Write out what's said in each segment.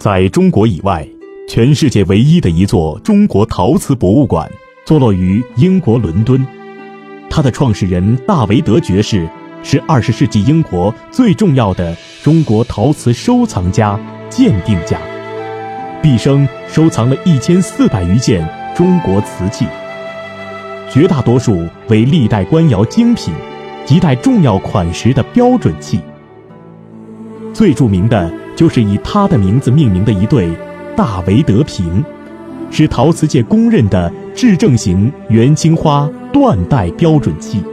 在中国以外，全世界唯一的一座中国陶瓷博物馆坐落于英国伦敦。它的创始人大维德爵士是二十世纪英国最重要的中国陶瓷收藏家、鉴定家，毕生收藏了一千四百余件中国瓷器，绝大多数为历代官窑精品及带重要款式的标准器。最著名的。就是以他的名字命名的一对大维德瓶，是陶瓷界公认的至正型元青花断代标准器。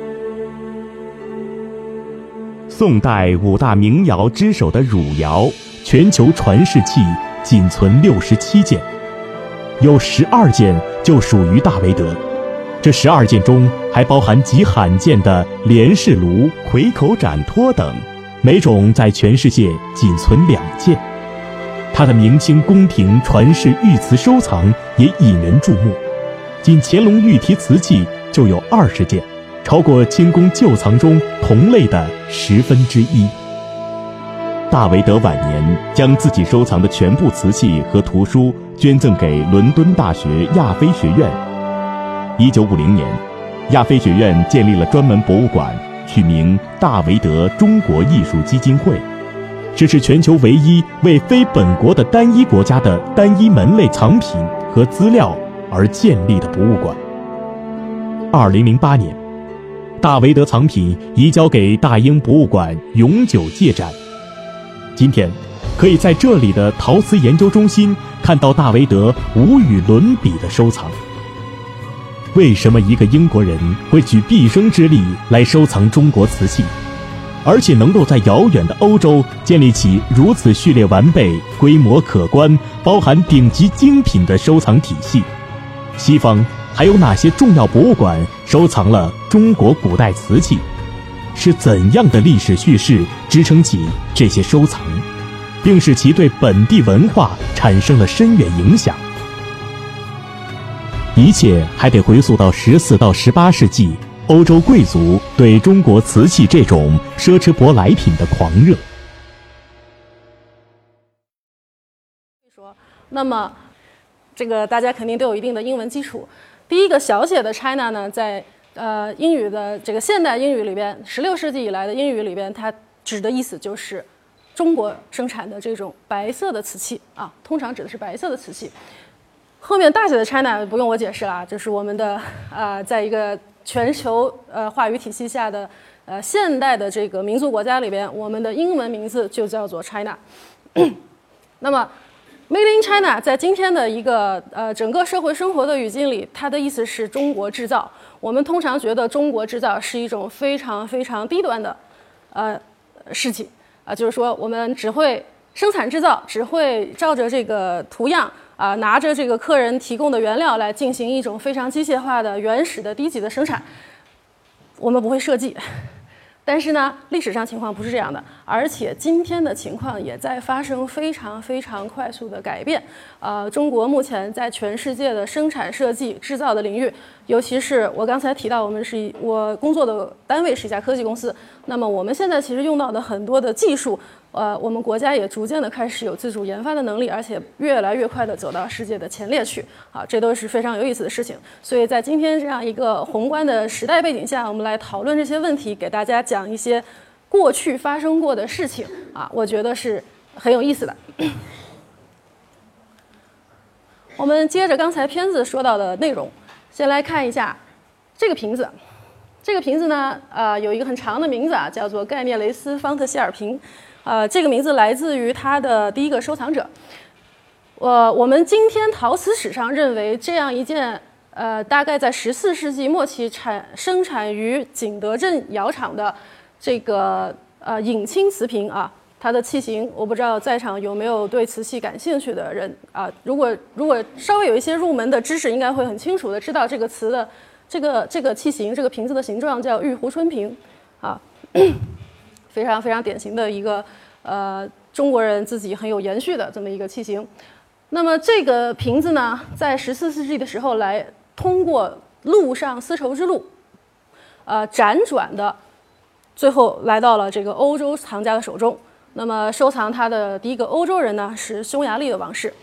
宋代五大名窑之首的汝窑，全球传世器仅存六十七件，有十二件就属于大维德。这十二件中还包含极罕见的莲式炉、葵口盏托等。每种在全世界仅存两件，它的明清宫廷传世玉瓷收藏也引人注目，仅乾隆御题瓷器就有二十件，超过清宫旧藏中同类的十分之一。大维德晚年将自己收藏的全部瓷器和图书捐赠给伦敦大学亚非学院。一九五零年，亚非学院建立了专门博物馆。取名大维德中国艺术基金会，这是全球唯一为非本国的单一国家的单一门类藏品和资料而建立的博物馆。二零零八年，大维德藏品移交给大英博物馆永久借展。今天，可以在这里的陶瓷研究中心看到大维德无与伦比的收藏。为什么一个英国人会举毕生之力来收藏中国瓷器，而且能够在遥远的欧洲建立起如此序列完备、规模可观、包含顶级精品的收藏体系？西方还有哪些重要博物馆收藏了中国古代瓷器？是怎样的历史叙事支撑起这些收藏，并使其对本地文化产生了深远影响？一切还得回溯到十四到十八世纪，欧洲贵族对中国瓷器这种奢侈舶来品的狂热。说，那么这个大家肯定都有一定的英文基础。第一个小写的 China 呢，在呃英语的这个现代英语里边，十六世纪以来的英语里边，它指的意思就是中国生产的这种白色的瓷器啊，通常指的是白色的瓷器。后面大写的 China 不用我解释了，就是我们的啊，在一个全球呃话语体系下的呃现代的这个民族国家里边，我们的英文名字就叫做 China。那么，Made in China 在今天的一个呃整个社会生活的语境里，它的意思是中国制造。我们通常觉得中国制造是一种非常非常低端的呃事情啊，就是说我们只会生产制造，只会照着这个图样。啊，拿着这个客人提供的原料来进行一种非常机械化的、原始的、低级的生产，我们不会设计。但是呢，历史上情况不是这样的，而且今天的情况也在发生非常非常快速的改变。呃，中国目前在全世界的生产、设计、制造的领域，尤其是我刚才提到，我们是我工作的单位是一家科技公司，那么我们现在其实用到的很多的技术。呃，我们国家也逐渐的开始有自主研发的能力，而且越来越快的走到世界的前列去，啊，这都是非常有意思的事情。所以在今天这样一个宏观的时代背景下，我们来讨论这些问题，给大家讲一些过去发生过的事情，啊，我觉得是很有意思的。我们接着刚才片子说到的内容，先来看一下这个瓶子。这个瓶子呢，呃，有一个很长的名字啊，叫做盖涅雷斯方特希尔瓶。呃，这个名字来自于他的第一个收藏者。我我们今天陶瓷史上认为这样一件，呃，大概在十四世纪末期产生产于景德镇窑厂的这个呃隐青瓷瓶啊，它的器型，我不知道在场有没有对瓷器感兴趣的人啊？如果如果稍微有一些入门的知识，应该会很清楚的知道这个瓷的这个这个器型，这个瓶子的形状叫玉壶春瓶啊。非常非常典型的一个，呃，中国人自己很有延续的这么一个器型。那么这个瓶子呢，在十四世纪的时候来通过陆上丝绸之路，呃，辗转的，最后来到了这个欧洲藏家的手中。那么收藏它的第一个欧洲人呢是匈牙利的王室。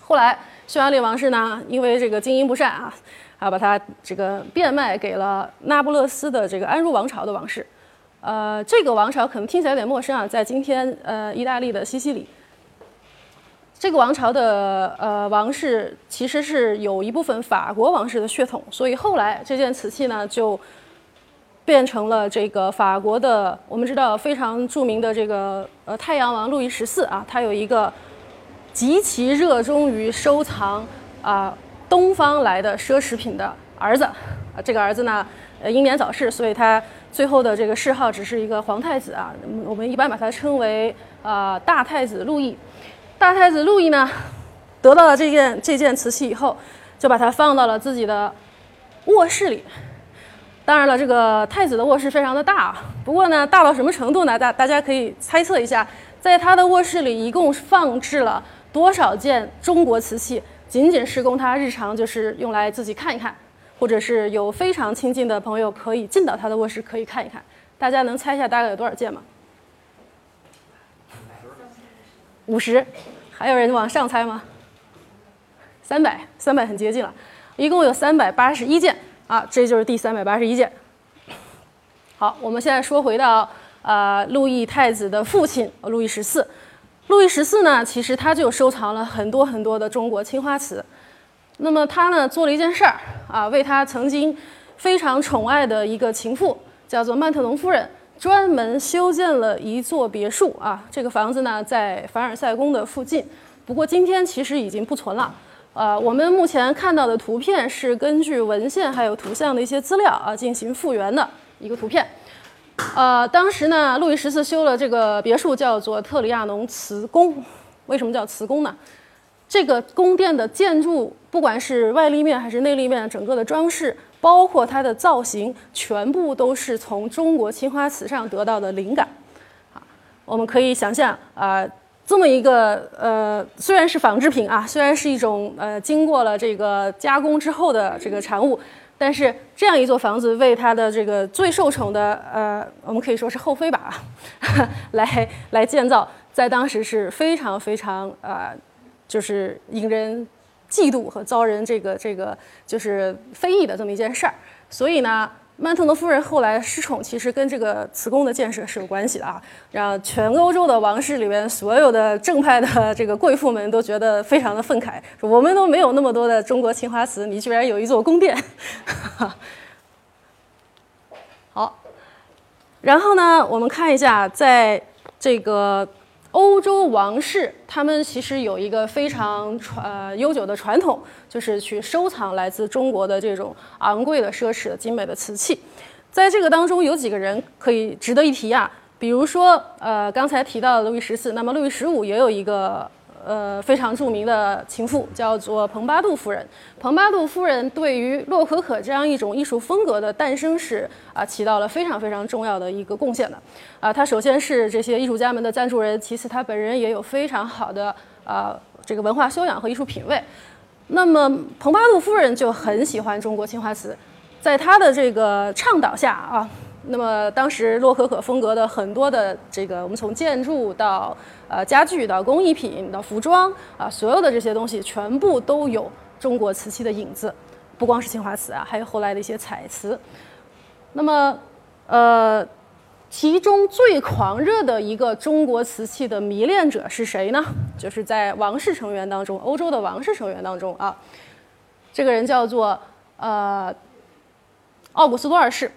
后来匈牙利王室呢，因为这个经营不善啊，啊把它这个变卖给了那不勒斯的这个安茹王朝的王室。呃，这个王朝可能听起来有点陌生啊，在今天呃意大利的西西里。这个王朝的呃王室其实是有一部分法国王室的血统，所以后来这件瓷器呢就变成了这个法国的。我们知道非常著名的这个呃太阳王路易十四啊，他有一个极其热衷于收藏啊东方来的奢侈品的儿子啊。这个儿子呢呃英年早逝，所以他最后的这个谥号只是一个皇太子啊。我们一般把它称为啊大太子路易。大太子路易呢，得到了这件这件瓷器以后，就把它放到了自己的卧室里。当然了，这个太子的卧室非常的大，不过呢，大到什么程度呢？大大家可以猜测一下，在他的卧室里一共放置了多少件中国瓷器，仅仅是供他日常就是用来自己看一看，或者是有非常亲近的朋友可以进到他的卧室可以看一看。大家能猜一下大概有多少件吗？五十，还有人往上猜吗？三百，三百很接近了，一共有三百八十一件啊，这就是第三百八十一件。好，我们现在说回到呃，路易太子的父亲路易十四。路易十四呢，其实他就收藏了很多很多的中国青花瓷。那么他呢，做了一件事儿啊，为他曾经非常宠爱的一个情妇，叫做曼特农夫人。专门修建了一座别墅啊，这个房子呢在凡尔赛宫的附近，不过今天其实已经不存了。呃，我们目前看到的图片是根据文献还有图像的一些资料啊进行复原的一个图片。呃，当时呢，路易十四修了这个别墅叫做特里亚农瓷宫，为什么叫瓷宫呢？这个宫殿的建筑，不管是外立面还是内立面，整个的装饰。包括它的造型，全部都是从中国青花瓷上得到的灵感。啊，我们可以想象啊，这么一个呃，虽然是仿制品啊，虽然是一种呃经过了这个加工之后的这个产物，但是这样一座房子为他的这个最受宠的呃，我们可以说是后妃吧，来来建造，在当时是非常非常啊，就是引人。嫉妒和遭人这个这个就是非议的这么一件事儿，所以呢，曼特农夫人后来失宠，其实跟这个瓷宫的建设是有关系的啊，让全欧洲的王室里面所有的正派的 这个贵妇们都觉得非常的愤慨，说我们都没有那么多的中国青花瓷，你居然有一座宫殿。好，然后呢，我们看一下在这个。欧洲王室，他们其实有一个非常传呃悠久的传统，就是去收藏来自中国的这种昂贵的、奢侈的、精美的瓷器。在这个当中，有几个人可以值得一提啊，比如说呃刚才提到的路易十四，那么路易十五也有一个。呃，非常著名的情妇叫做蓬巴杜夫人。蓬巴杜夫人对于洛可可这样一种艺术风格的诞生是啊，起到了非常非常重要的一个贡献的。啊，她首先是这些艺术家们的赞助人，其次她本人也有非常好的啊这个文化修养和艺术品味。那么蓬巴杜夫人就很喜欢中国青花瓷，在她的这个倡导下啊。那么当时洛可可风格的很多的这个，我们从建筑到呃家具到工艺品到服装啊，所有的这些东西全部都有中国瓷器的影子，不光是青花瓷啊，还有后来的一些彩瓷。那么呃，其中最狂热的一个中国瓷器的迷恋者是谁呢？就是在王室成员当中，欧洲的王室成员当中啊，这个人叫做呃奥古斯多二世。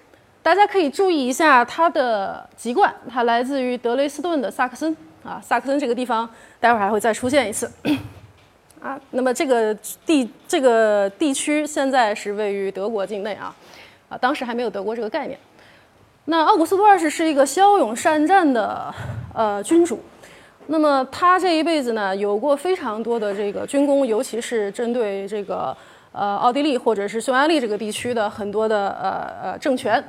大家可以注意一下他的籍贯，他来自于德累斯顿的萨克森啊，萨克森这个地方待会儿还会再出现一次 啊。那么这个地这个地区现在是位于德国境内啊，啊，当时还没有德国这个概念。那奥古斯都二世是一个骁勇善战的呃君主，那么他这一辈子呢有过非常多的这个军功，尤其是针对这个。呃，奥地利或者是匈牙利这个地区的很多的呃呃政权，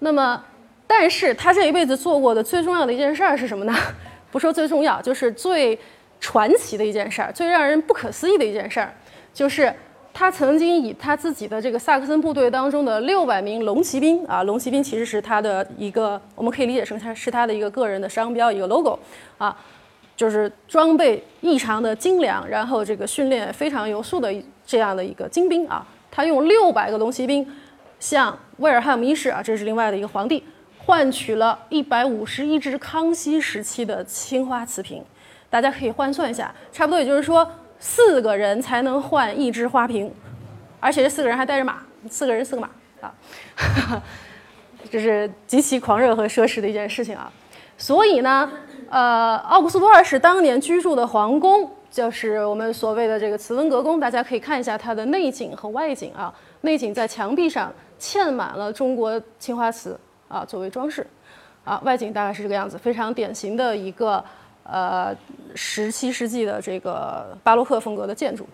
那么，但是他这一辈子做过的最重要的一件事儿是什么呢？不说最重要，就是最传奇的一件事儿，最让人不可思议的一件事儿，就是他曾经以他自己的这个萨克森部队当中的六百名龙骑兵啊，龙骑兵其实是他的一个，我们可以理解成他是他的一个个人的商标，一个 logo 啊，就是装备异常的精良，然后这个训练非常有素的这样的一个精兵啊，他用六百个龙骑兵向威尔汉姆一世啊，这是另外的一个皇帝，换取了一百五十一只康熙时期的青花瓷瓶，大家可以换算一下，差不多也就是说。四个人才能换一只花瓶，而且这四个人还带着马，四个人四个马啊，这是极其狂热和奢侈的一件事情啊。所以呢，呃，奥古斯都二世当年居住的皇宫，就是我们所谓的这个慈温阁宫，大家可以看一下它的内景和外景啊。内景在墙壁上嵌满了中国青花瓷啊，作为装饰啊。外景大概是这个样子，非常典型的一个。呃，十七世纪的这个巴洛克风格的建筑，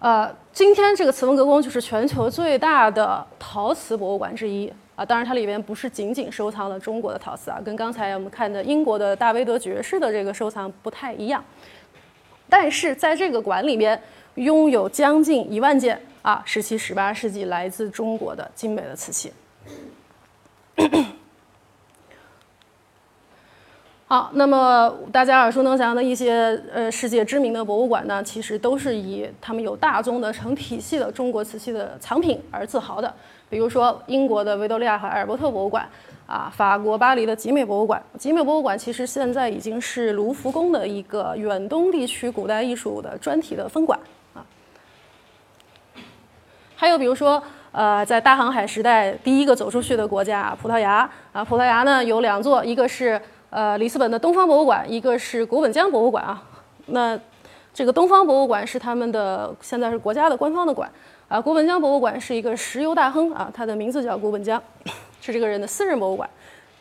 呃，今天这个慈文阁宫就是全球最大的陶瓷博物馆之一啊。当然，它里边不是仅仅收藏了中国的陶瓷啊，跟刚才我们看的英国的大威德爵士的这个收藏不太一样。但是在这个馆里面，拥有将近一万件啊，十七、十八世纪来自中国的精美的瓷器。好，那么大家耳熟能详的一些呃世界知名的博物馆呢，其实都是以他们有大宗的成体系的中国瓷器的藏品而自豪的。比如说英国的维多利亚和艾尔伯特博物馆，啊，法国巴黎的集美博物馆。集美博物馆其实现在已经是卢浮宫的一个远东地区古代艺术的专题的分馆啊。还有比如说，呃，在大航海时代第一个走出去的国家葡萄牙啊，葡萄牙呢有两座，一个是。呃，里斯本的东方博物馆，一个是古本江博物馆啊。那这个东方博物馆是他们的，现在是国家的官方的馆啊。古本江博物馆是一个石油大亨啊，他的名字叫古本江，是这个人的私人博物馆。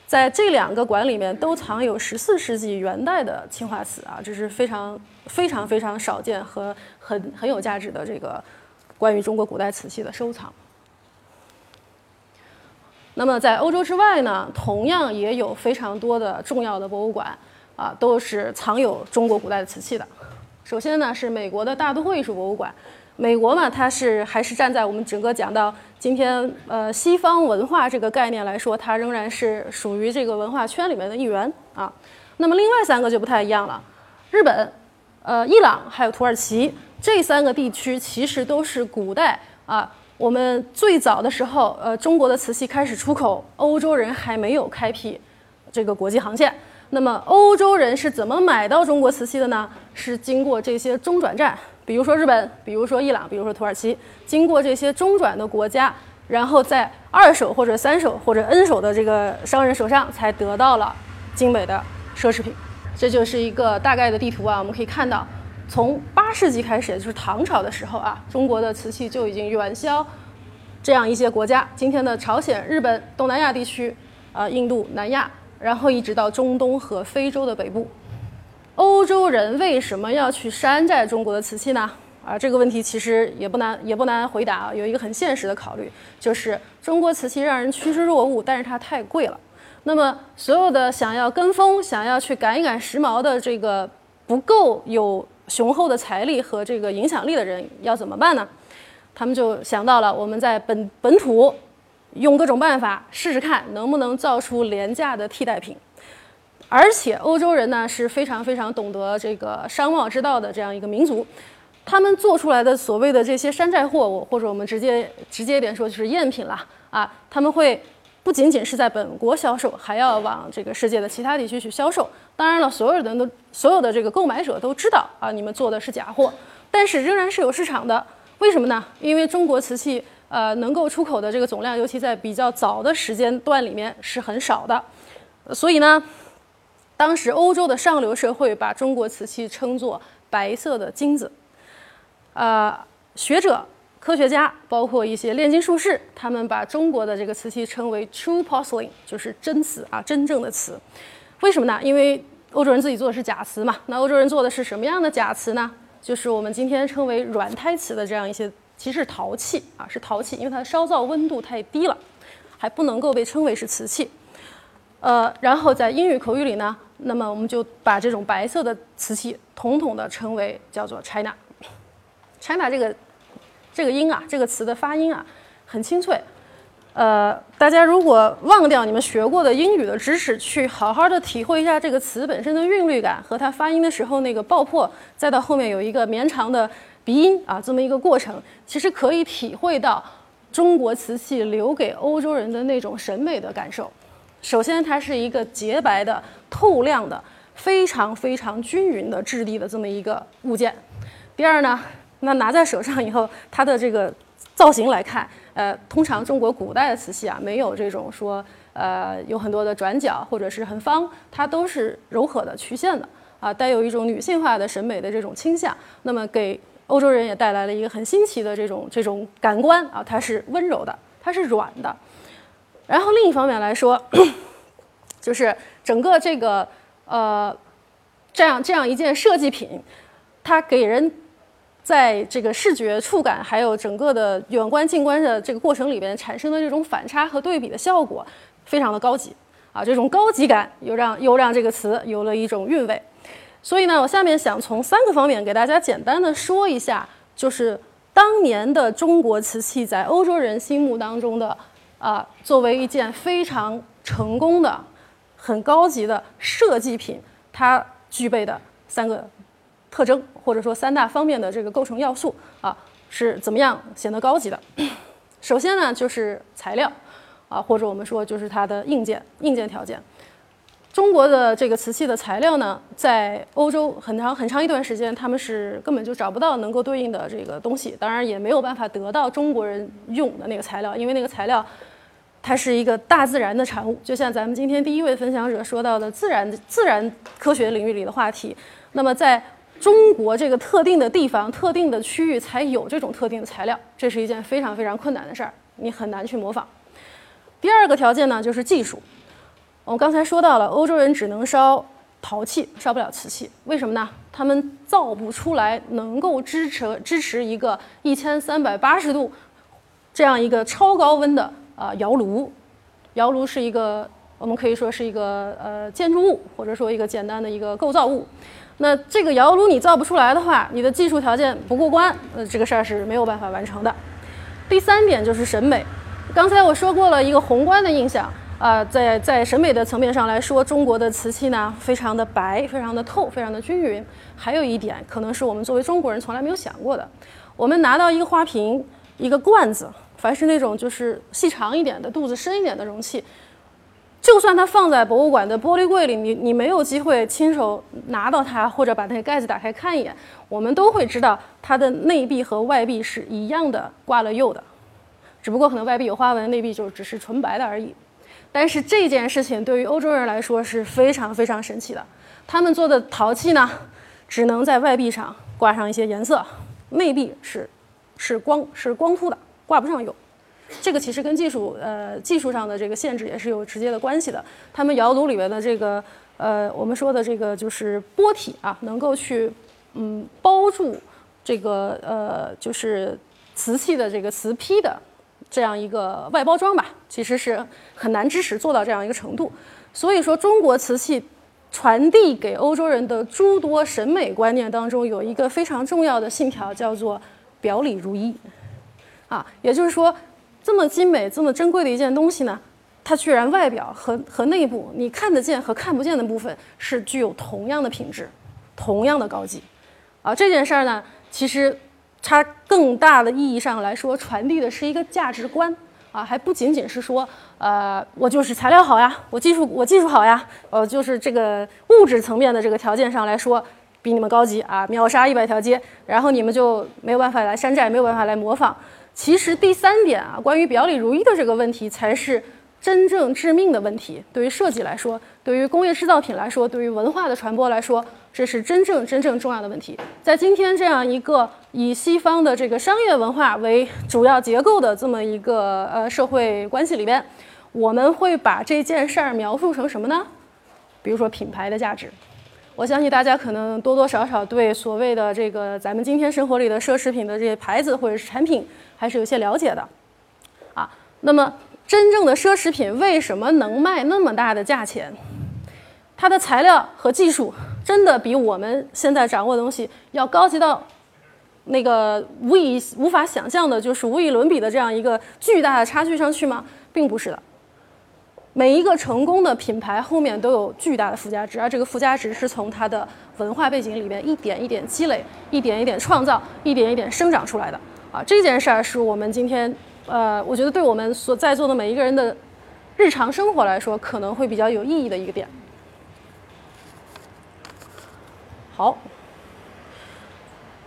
在这两个馆里面都藏有十四世纪元代的青花瓷啊，这是非常非常非常少见和很很有价值的这个关于中国古代瓷器的收藏。那么在欧洲之外呢，同样也有非常多的重要的博物馆，啊，都是藏有中国古代的瓷器的。首先呢是美国的大都会艺术博物馆，美国嘛，它是还是站在我们整个讲到今天呃西方文化这个概念来说，它仍然是属于这个文化圈里面的一员啊。那么另外三个就不太一样了，日本、呃伊朗还有土耳其这三个地区其实都是古代啊。我们最早的时候，呃，中国的瓷器开始出口，欧洲人还没有开辟这个国际航线。那么，欧洲人是怎么买到中国瓷器的呢？是经过这些中转站，比如说日本，比如说伊朗，比如说土耳其，经过这些中转的国家，然后在二手或者三手或者 N 手的这个商人手上，才得到了精美的奢侈品。这就是一个大概的地图啊，我们可以看到。从八世纪开始，就是唐朝的时候啊，中国的瓷器就已经远销这样一些国家，今天的朝鲜、日本、东南亚地区，啊，印度、南亚，然后一直到中东和非洲的北部。欧洲人为什么要去山寨中国的瓷器呢？啊，这个问题其实也不难，也不难回答啊。有一个很现实的考虑，就是中国瓷器让人趋之若鹜，但是它太贵了。那么，所有的想要跟风、想要去赶一赶时髦的这个不够有。雄厚的财力和这个影响力的人要怎么办呢？他们就想到了我们在本本土用各种办法试试看能不能造出廉价的替代品。而且欧洲人呢是非常非常懂得这个商贸之道的这样一个民族，他们做出来的所谓的这些山寨货物，或者我们直接直接一点说就是赝品啦啊，他们会。不仅仅是在本国销售，还要往这个世界的其他地区去销售。当然了，所有人都所有的这个购买者都知道啊，你们做的是假货，但是仍然是有市场的。为什么呢？因为中国瓷器呃能够出口的这个总量，尤其在比较早的时间段里面是很少的。所以呢，当时欧洲的上流社会把中国瓷器称作“白色的金子”。呃，学者。科学家包括一些炼金术士，他们把中国的这个瓷器称为 true porcelain，就是真瓷啊，真正的瓷。为什么呢？因为欧洲人自己做的是假瓷嘛。那欧洲人做的是什么样的假瓷呢？就是我们今天称为软胎瓷的这样一些，其实是陶器啊，是陶器，因为它的烧造温度太低了，还不能够被称为是瓷器。呃，然后在英语口语里呢，那么我们就把这种白色的瓷器统统的称为叫做 China。China 这个。这个音啊，这个词的发音啊，很清脆。呃，大家如果忘掉你们学过的英语的知识，去好好的体会一下这个词本身的韵律感和它发音的时候那个爆破，再到后面有一个绵长的鼻音啊，这么一个过程，其实可以体会到中国瓷器留给欧洲人的那种审美的感受。首先，它是一个洁白的、透亮的、非常非常均匀的质地的这么一个物件。第二呢，那拿在手上以后，它的这个造型来看。呃，通常中国古代的瓷器啊，没有这种说，呃，有很多的转角或者是很方，它都是柔和的曲线的啊，带有一种女性化的审美的这种倾向。那么给欧洲人也带来了一个很新奇的这种这种感官啊，它是温柔的，它是软的。然后另一方面来说，就是整个这个呃，这样这样一件设计品，它给人。在这个视觉触感，还有整个的远观近观的这个过程里边产生的这种反差和对比的效果，非常的高级啊！这种高级感又让又让这个词有了一种韵味。所以呢，我下面想从三个方面给大家简单的说一下，就是当年的中国瓷器在欧洲人心目当中的啊，作为一件非常成功的、很高级的设计品，它具备的三个。特征或者说三大方面的这个构成要素啊，是怎么样显得高级的？首先呢，就是材料啊，或者我们说就是它的硬件硬件条件。中国的这个瓷器的材料呢，在欧洲很长很长一段时间，他们是根本就找不到能够对应的这个东西，当然也没有办法得到中国人用的那个材料，因为那个材料它是一个大自然的产物，就像咱们今天第一位分享者说到的自然自然科学领域里的话题。那么在中国这个特定的地方、特定的区域才有这种特定的材料，这是一件非常非常困难的事儿，你很难去模仿。第二个条件呢，就是技术。我们刚才说到了，欧洲人只能烧陶器，烧不了瓷器，为什么呢？他们造不出来能够支持支持一个一千三百八十度这样一个超高温的啊窑炉。窑炉是一个，我们可以说是一个呃建筑物，或者说一个简单的一个构造物。那这个窑炉你造不出来的话，你的技术条件不过关，呃，这个事儿是没有办法完成的。第三点就是审美，刚才我说过了一个宏观的印象啊，在在审美的层面上来说，中国的瓷器呢非常的白，非常的透，非常的均匀。还有一点可能是我们作为中国人从来没有想过的，我们拿到一个花瓶、一个罐子，凡是那种就是细长一点的、肚子深一点的容器。就算它放在博物馆的玻璃柜里，你你没有机会亲手拿到它，或者把那个盖子打开看一眼，我们都会知道它的内壁和外壁是一样的挂了釉的，只不过可能外壁有花纹，内壁就只是纯白的而已。但是这件事情对于欧洲人来说是非常非常神奇的，他们做的陶器呢，只能在外壁上挂上一些颜色，内壁是是光是光秃的，挂不上釉。这个其实跟技术呃技术上的这个限制也是有直接的关系的。他们窑炉里面的这个呃我们说的这个就是玻体啊，能够去嗯包住这个呃就是瓷器的这个瓷坯的这样一个外包装吧，其实是很难支持做到这样一个程度。所以说，中国瓷器传递给欧洲人的诸多审美观念当中，有一个非常重要的信条，叫做表里如一啊，也就是说。这么精美、这么珍贵的一件东西呢，它居然外表和和内部你看得见和看不见的部分是具有同样的品质、同样的高级，啊，这件事儿呢，其实它更大的意义上来说，传递的是一个价值观啊，还不仅仅是说，呃，我就是材料好呀，我技术我技术好呀，呃，就是这个物质层面的这个条件上来说，比你们高级啊，秒杀一百条街，然后你们就没有办法来山寨，没有办法来模仿。其实第三点啊，关于表里如一的这个问题，才是真正致命的问题。对于设计来说，对于工业制造品来说，对于文化的传播来说，这是真正真正重要的问题。在今天这样一个以西方的这个商业文化为主要结构的这么一个呃社会关系里边，我们会把这件事儿描述成什么呢？比如说品牌的价值。我相信大家可能多多少少对所谓的这个咱们今天生活里的奢侈品的这些牌子或者是产品。还是有些了解的，啊，那么真正的奢侈品为什么能卖那么大的价钱？它的材料和技术真的比我们现在掌握的东西要高级到那个无以无法想象的，就是无以伦比的这样一个巨大的差距上去吗？并不是的。每一个成功的品牌后面都有巨大的附加值，而这个附加值是从它的文化背景里面一点一点积累、一点一点创造、一点一点生长出来的。啊，这件事儿是我们今天，呃，我觉得对我们所在座的每一个人的日常生活来说，可能会比较有意义的一个点。好，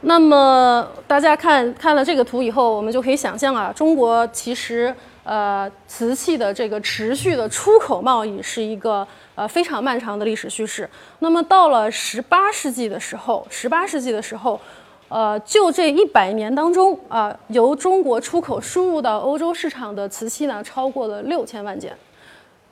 那么大家看看了这个图以后，我们就可以想象啊，中国其实。呃，瓷器的这个持续的出口贸易是一个呃非常漫长的历史叙事。那么到了十八世纪的时候，十八世纪的时候，呃，就这一百年当中啊，由中国出口输入到欧洲市场的瓷器呢，超过了六千万件。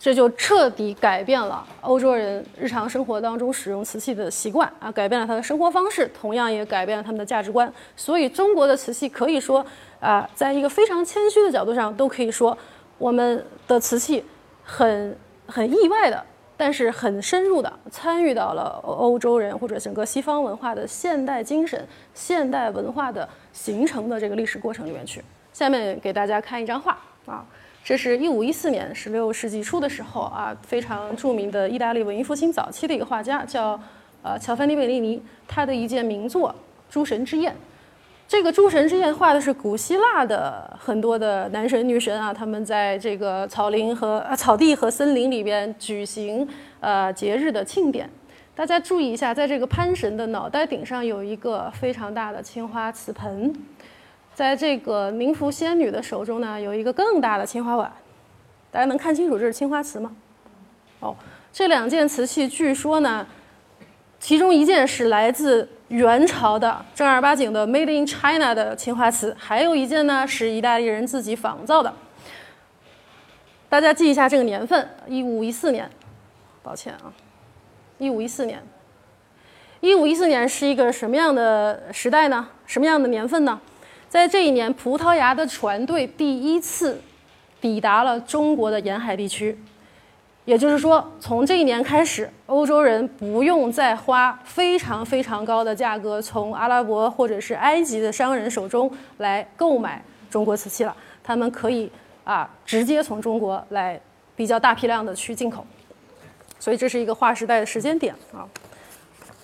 这就彻底改变了欧洲人日常生活当中使用瓷器的习惯啊，改变了他的生活方式，同样也改变了他们的价值观。所以，中国的瓷器可以说啊，在一个非常谦虚的角度上，都可以说我们的瓷器很很意外的，但是很深入的参与到了欧洲人或者整个西方文化的现代精神、现代文化的形成的这个历史过程里面去。下面给大家看一张画啊。这是一五一四年，十六世纪初的时候啊，非常著名的意大利文艺复兴早期的一个画家，叫呃乔凡尼贝利尼，他的一件名作《诸神之宴》。这个《诸神之宴》画的是古希腊的很多的男神女神啊，他们在这个草林和呃草地和森林里边举行呃节日的庆典。大家注意一下，在这个潘神的脑袋顶上有一个非常大的青花瓷盆。在这个冥福仙女的手中呢，有一个更大的青花碗，大家能看清楚这是青花瓷吗？哦，这两件瓷器据说呢，其中一件是来自元朝的正儿八经的 Made in China 的青花瓷，还有一件呢是意大利人自己仿造的。大家记一下这个年份，一五一四年，抱歉啊，一五一四年，一五一四年是一个什么样的时代呢？什么样的年份呢？在这一年，葡萄牙的船队第一次抵达了中国的沿海地区，也就是说，从这一年开始，欧洲人不用再花非常非常高的价格从阿拉伯或者是埃及的商人手中来购买中国瓷器了，他们可以啊直接从中国来比较大批量的去进口，所以这是一个划时代的时间点啊。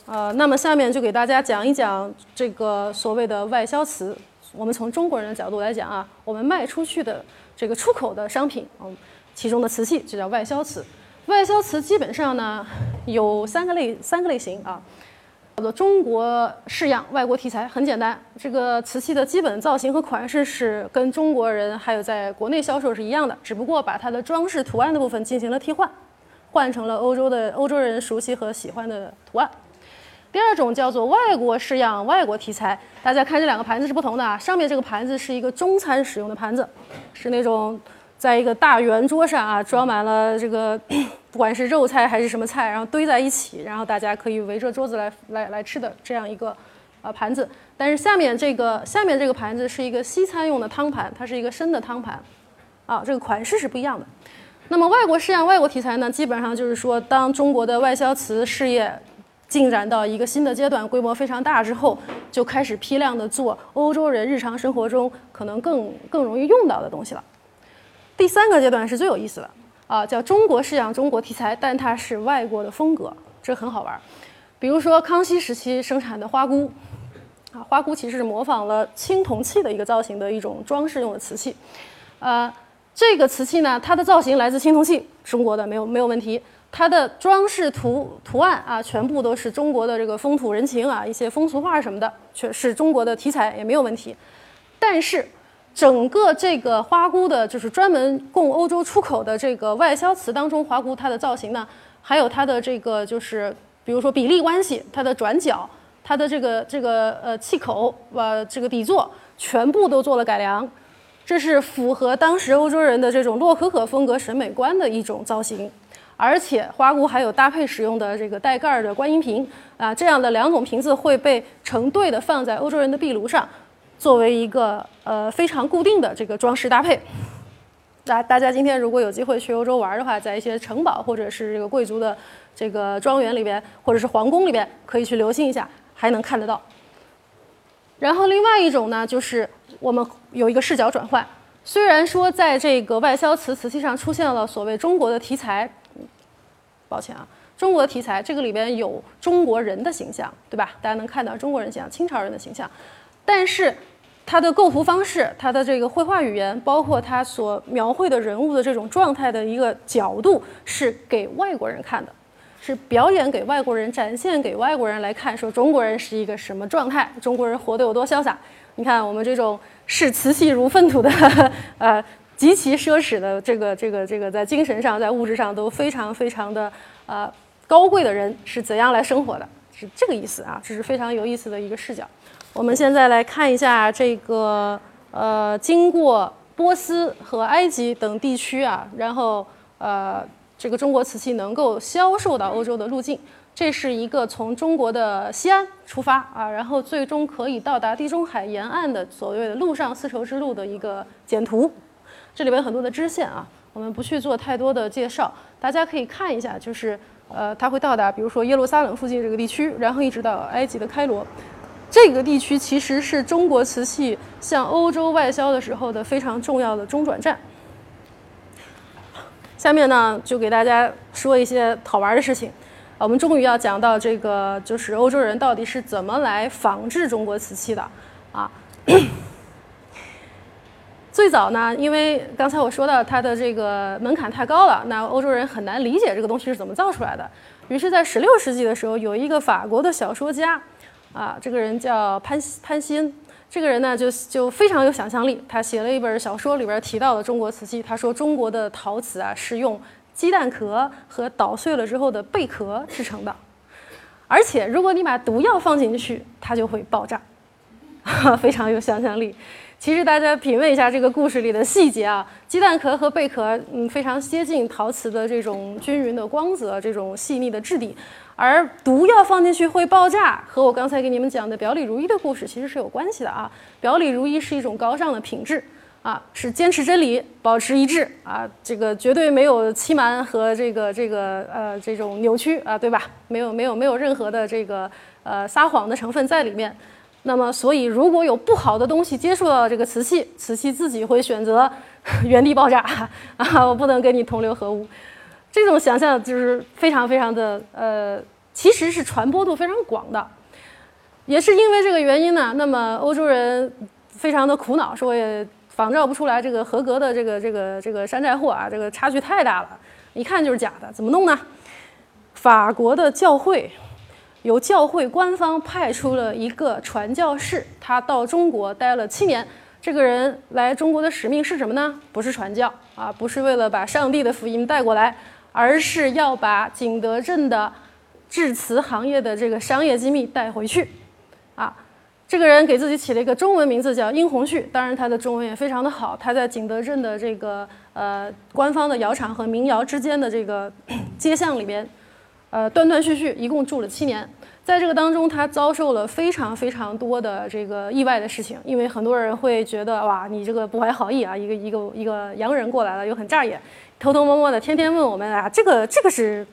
呃，那么下面就给大家讲一讲这个所谓的外销瓷。我们从中国人的角度来讲啊，我们卖出去的这个出口的商品，嗯，其中的瓷器就叫外销瓷。外销瓷基本上呢有三个类三个类型啊，叫做中国式样、外国题材。很简单，这个瓷器的基本造型和款式是跟中国人还有在国内销售是一样的，只不过把它的装饰图案的部分进行了替换，换成了欧洲的欧洲人熟悉和喜欢的图案。第二种叫做外国式样、外国题材，大家看这两个盘子是不同的啊。上面这个盘子是一个中餐使用的盘子，是那种在一个大圆桌上啊，装满了这个 不管是肉菜还是什么菜，然后堆在一起，然后大家可以围着桌子来来来吃的这样一个呃盘子。但是下面这个下面这个盘子是一个西餐用的汤盘，它是一个深的汤盘，啊，这个款式是不一样的。那么外国式样、外国题材呢，基本上就是说，当中国的外销瓷事业。进展到一个新的阶段，规模非常大之后，就开始批量的做欧洲人日常生活中可能更更容易用到的东西了。第三个阶段是最有意思的啊，叫中国式样、中国题材，但它是外国的风格，这很好玩。比如说康熙时期生产的花菇，啊，花菇其实是模仿了青铜器的一个造型的一种装饰用的瓷器，呃，这个瓷器呢，它的造型来自青铜器，中国的没有没有问题。它的装饰图图案啊，全部都是中国的这个风土人情啊，一些风俗画什么的，却是中国的题材也没有问题。但是，整个这个花菇的，就是专门供欧洲出口的这个外销瓷当中，花菇它的造型呢，还有它的这个就是，比如说比例关系，它的转角，它的这个这个呃器口，呃这个底座，全部都做了改良，这是符合当时欧洲人的这种洛可可风格审美观的一种造型。而且花菇还有搭配使用的这个带盖儿的观音瓶啊，这样的两种瓶子会被成对的放在欧洲人的壁炉上，作为一个呃非常固定的这个装饰搭配。那大家今天如果有机会去欧洲玩的话，在一些城堡或者是这个贵族的这个庄园里边，或者是皇宫里边，可以去留心一下，还能看得到。然后另外一种呢，就是我们有一个视角转换。虽然说在这个外销瓷瓷器上出现了所谓中国的题材，抱歉啊，中国题材这个里边有中国人的形象，对吧？大家能看到中国人形象、清朝人的形象，但是它的构图方式、它的这个绘画语言，包括它所描绘的人物的这种状态的一个角度，是给外国人看的。是表演给外国人，展现给外国人来看，说中国人是一个什么状态，中国人活得有多潇洒。你看我们这种视瓷器如粪土的，呃，极其奢侈的这个这个这个，在精神上、在物质上都非常非常的呃高贵的人是怎样来生活的？是这个意思啊，这是非常有意思的一个视角。我们现在来看一下这个呃，经过波斯和埃及等地区啊，然后呃。这个中国瓷器能够销售到欧洲的路径，这是一个从中国的西安出发啊，然后最终可以到达地中海沿岸的所谓的陆上丝绸之路的一个简图。这里边很多的支线啊，我们不去做太多的介绍，大家可以看一下，就是呃，它会到达，比如说耶路撒冷附近这个地区，然后一直到埃及的开罗，这个地区其实是中国瓷器向欧洲外销的时候的非常重要的中转站。下面呢，就给大家说一些好玩的事情。我们终于要讲到这个，就是欧洲人到底是怎么来仿制中国瓷器的啊？最早呢，因为刚才我说到它的这个门槛太高了，那欧洲人很难理解这个东西是怎么造出来的。于是，在十六世纪的时候，有一个法国的小说家，啊，这个人叫潘潘欣。这个人呢，就就非常有想象力。他写了一本小说，里边提到了中国瓷器。他说，中国的陶瓷啊，是用鸡蛋壳和捣碎了之后的贝壳制成的，而且如果你把毒药放进去，它就会爆炸。非常有想象力。其实大家品味一下这个故事里的细节啊，鸡蛋壳和贝壳，嗯，非常接近陶瓷的这种均匀的光泽，这种细腻的质地。而毒药放进去会爆炸，和我刚才给你们讲的表里如一的故事其实是有关系的啊。表里如一是一种高尚的品质啊，是坚持真理、保持一致啊，这个绝对没有欺瞒和这个这个呃这种扭曲啊，对吧？没有没有没有任何的这个呃撒谎的成分在里面。那么，所以如果有不好的东西接触到这个瓷器，瓷器自己会选择 原地爆炸啊，我不能跟你同流合污。这种想象就是非常非常的呃，其实是传播度非常广的，也是因为这个原因呢。那么欧洲人非常的苦恼，说也仿造不出来这个合格的这个这个这个山寨货啊，这个差距太大了，一看就是假的，怎么弄呢？法国的教会由教会官方派出了一个传教士，他到中国待了七年。这个人来中国的使命是什么呢？不是传教啊，不是为了把上帝的福音带过来。而是要把景德镇的制瓷行业的这个商业机密带回去，啊，这个人给自己起了一个中文名字叫殷红旭，当然他的中文也非常的好。他在景德镇的这个呃官方的窑厂和民窑之间的这个 街巷里边，呃断断续续一共住了七年，在这个当中他遭受了非常非常多的这个意外的事情，因为很多人会觉得哇你这个不怀好意啊，一个一个一个洋人过来了又很扎眼。偷偷摸摸的，天天问我们啊，这个这个是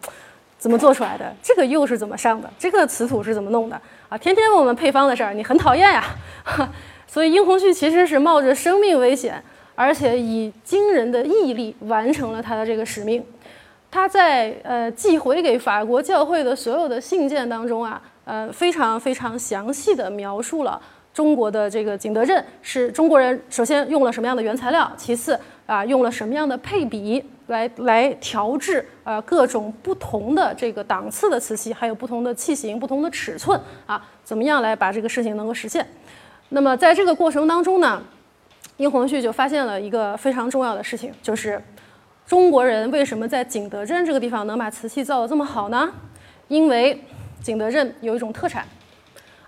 怎么做出来的？这个釉是怎么上的？这个瓷土是怎么弄的？啊，天天问我们配方的事儿，你很讨厌呀。所以殷红旭其实是冒着生命危险，而且以惊人的毅力完成了他的这个使命。他在呃寄回给法国教会的所有的信件当中啊，呃非常非常详细的描述了。中国的这个景德镇是中国人首先用了什么样的原材料，其次啊用了什么样的配比来来调制啊各种不同的这个档次的瓷器，还有不同的器型、不同的尺寸啊，怎么样来把这个事情能够实现？那么在这个过程当中呢，殷红旭就发现了一个非常重要的事情，就是中国人为什么在景德镇这个地方能把瓷器造得这么好呢？因为景德镇有一种特产。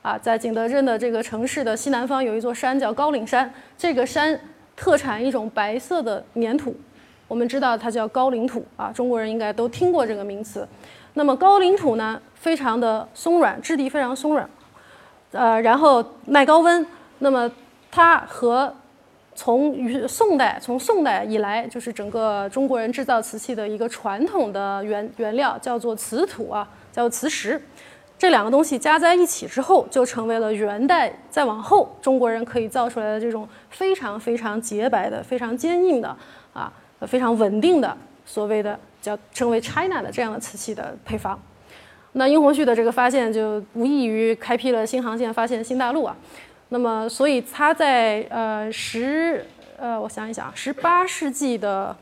啊，在景德镇的这个城市的西南方有一座山叫高岭山，这个山特产一种白色的粘土，我们知道它叫高岭土啊，中国人应该都听过这个名词。那么高岭土呢，非常的松软，质地非常松软，呃，然后耐高温。那么它和从于宋代，从宋代以来，就是整个中国人制造瓷器的一个传统的原原料叫做瓷土啊，叫做瓷石。这两个东西加在一起之后，就成为了元代再往后中国人可以造出来的这种非常非常洁白的、非常坚硬的啊、非常稳定的所谓的叫称为 China 的这样的瓷器的配方。那殷红旭的这个发现就无异于开辟了新航线，发现新大陆啊。那么，所以他在呃十呃，我想一想，十八世纪的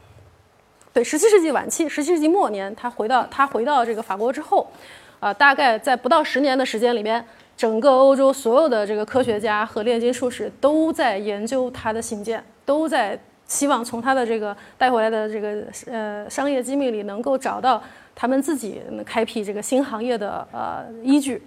对十七世纪晚期，十七世纪末年，他回到他回到这个法国之后，啊、大概在不到十年的时间里边，整个欧洲所有的这个科学家和炼金术士都在研究他的信件，都在希望从他的这个带回来的这个呃商业机密里能够找到他们自己开辟这个新行业的呃依据。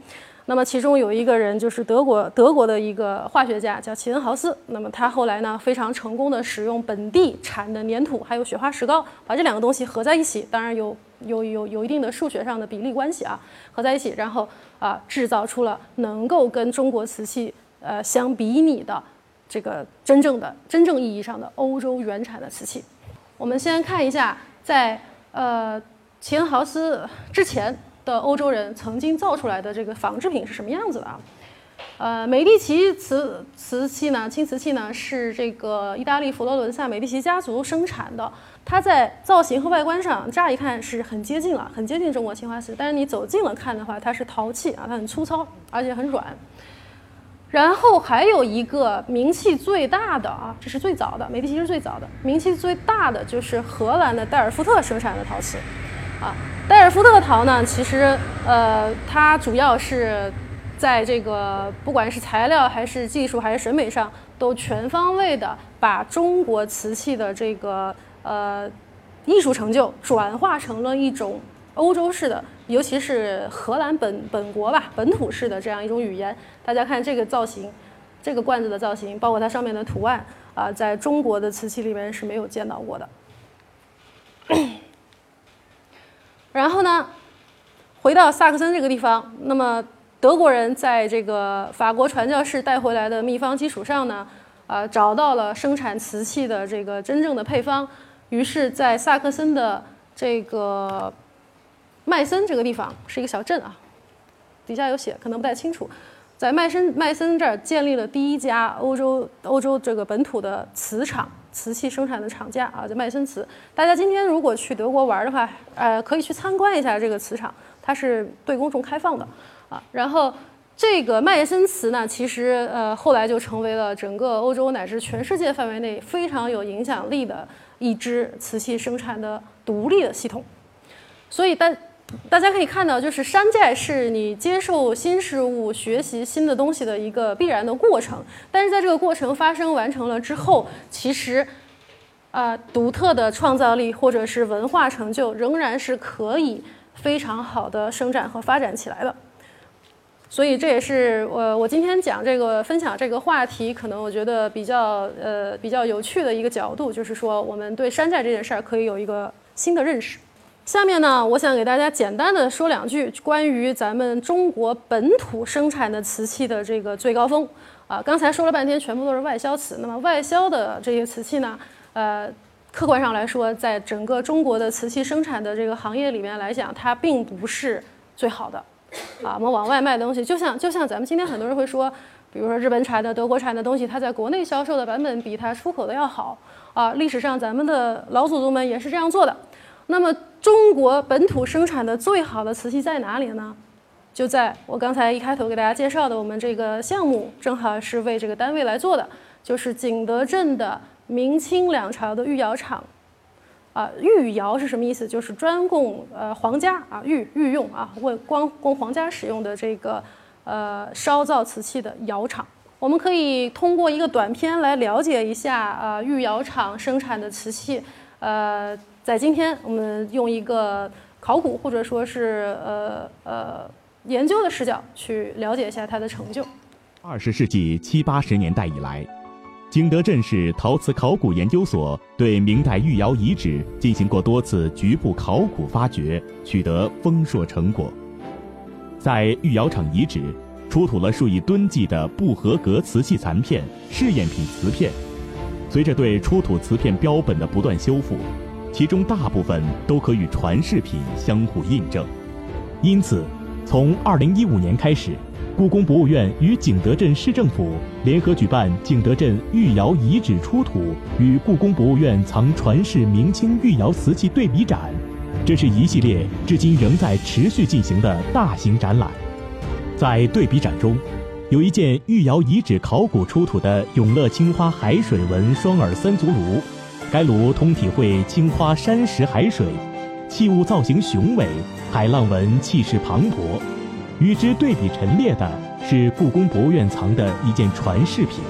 那么其中有一个人就是德国德国的一个化学家叫齐恩豪斯。那么他后来呢非常成功的使用本地产的粘土还有雪花石膏，把这两个东西合在一起，当然有有有有一定的数学上的比例关系啊，合在一起，然后啊制造出了能够跟中国瓷器呃相比拟的这个真正的真正意义上的欧洲原产的瓷器。我们先看一下在呃齐恩豪斯之前的欧洲人曾经造出来的这个仿制品是什么样子的啊？呃，美第奇瓷瓷器呢，青瓷器呢是这个意大利佛罗伦萨美第奇家族生产的。它在造型和外观上，乍一看是很接近了，很接近中国青花瓷。但是你走近了看的话，它是陶器啊，它很粗糙，而且很软。然后还有一个名气最大的啊，这是最早的，美第奇是最早的，名气最大的就是荷兰的戴尔夫特生产的陶瓷，啊，戴尔夫特陶呢，其实呃，它主要是在这个不管是材料还是技术还是审美上，都全方位的把中国瓷器的这个呃艺术成就转化成了一种欧洲式的，尤其是荷兰本本国吧本土式的这样一种语言。大家看这个造型，这个罐子的造型，包括它上面的图案啊、在中国的瓷器里面是没有见到过的。然后呢，回到萨克森这个地方，那么德国人在这个法国传教士带回来的秘方基础上呢，啊、找到了生产瓷器的这个真正的配方，于是，在萨克森的这个麦森这个地方是一个小镇啊，底下有写，可能不太清楚。在麦森麦森这儿建立了第一家欧洲欧洲这个本土的瓷厂，瓷器生产的厂家啊，叫麦森瓷。大家今天如果去德国玩的话，呃，可以去参观一下这个瓷厂，它是对公众开放的啊。然后这个麦森瓷呢，其实呃后来就成为了整个欧洲乃至全世界范围内非常有影响力的一支瓷器生产的独立的系统。所以但大家可以看到，就是山寨是你接受新事物、学习新的东西的一个必然的过程。但是在这个过程发生完成了之后，其实，啊、独特的创造力或者是文化成就仍然是可以非常好的生长和发展起来的。所以这也是我我今天讲这个分享这个话题，可能我觉得比较呃比较有趣的一个角度，就是说我们对山寨这件事儿可以有一个新的认识。下面呢，我想给大家简单的说两句关于咱们中国本土生产的瓷器的这个最高峰。啊，刚才说了半天，全部都是外销瓷。那么外销的这些瓷器呢，呃，客观上来说，在整个中国的瓷器生产的这个行业里面来讲，它并不是最好的。啊，我们往外卖东西，就像就像咱们今天很多人会说，比如说日本产的、德国产的东西，它在国内销售的版本比它出口的要好。啊，历史上咱们的老祖宗们也是这样做的。那么中国本土生产的最好的瓷器在哪里呢？就在我刚才一开头给大家介绍的，我们这个项目正好是为这个单位来做的，就是景德镇的明清两朝的御窑厂。啊，御窑是什么意思？就是专供呃皇家啊御御用啊，为光供皇家使用的这个呃烧造瓷器的窑厂。我们可以通过一个短片来了解一下啊御窑厂生产的瓷器。呃，在今天我们用一个考古或者说是呃呃研究的视角去了解一下它的成就。二十世纪七八十年代以来，景德镇市陶瓷考古研究所对明代御窑遗址进行过多次局部考古发掘，取得丰硕成果。在御窑厂遗址出土了数以吨计的不合格瓷器残片、试验品瓷片。随着对出土瓷片标本的不断修复，其中大部分都可与传世品相互印证。因此，从2015年开始，故宫博物院与景德镇市政府联合举办景德镇御窑遗址出土与故宫博物院藏传世明清御窑瓷器对比展，这是一系列至今仍在持续进行的大型展览。在对比展中，有一件御窑遗址考古出土的永乐青花海水纹双耳三足炉，该炉通体会青花山石海水，器物造型雄伟，海浪纹气势磅礴。与之对比陈列的是故宫博物院藏的一件传世品，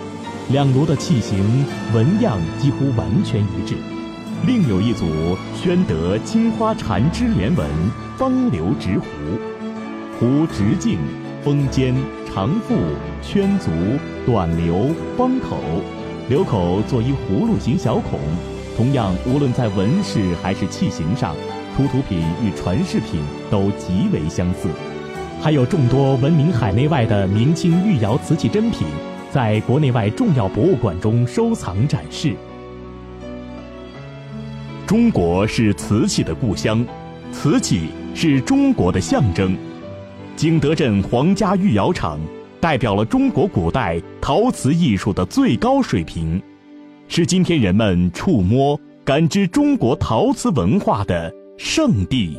两炉的器型纹样几乎完全一致。另有一组宣德青花缠枝莲纹方流直壶，壶直径。封尖、长腹、圈足、短流、方口，流口做一葫芦形小孔。同样，无论在纹饰还是器型上，出土品与传世品都极为相似。还有众多闻名海内外的明清御窑瓷器珍品，在国内外重要博物馆中收藏展示。中国是瓷器的故乡，瓷器是中国的象征。景德镇皇家御窑厂代表了中国古代陶瓷艺术的最高水平，是今天人们触摸、感知中国陶瓷文化的圣地。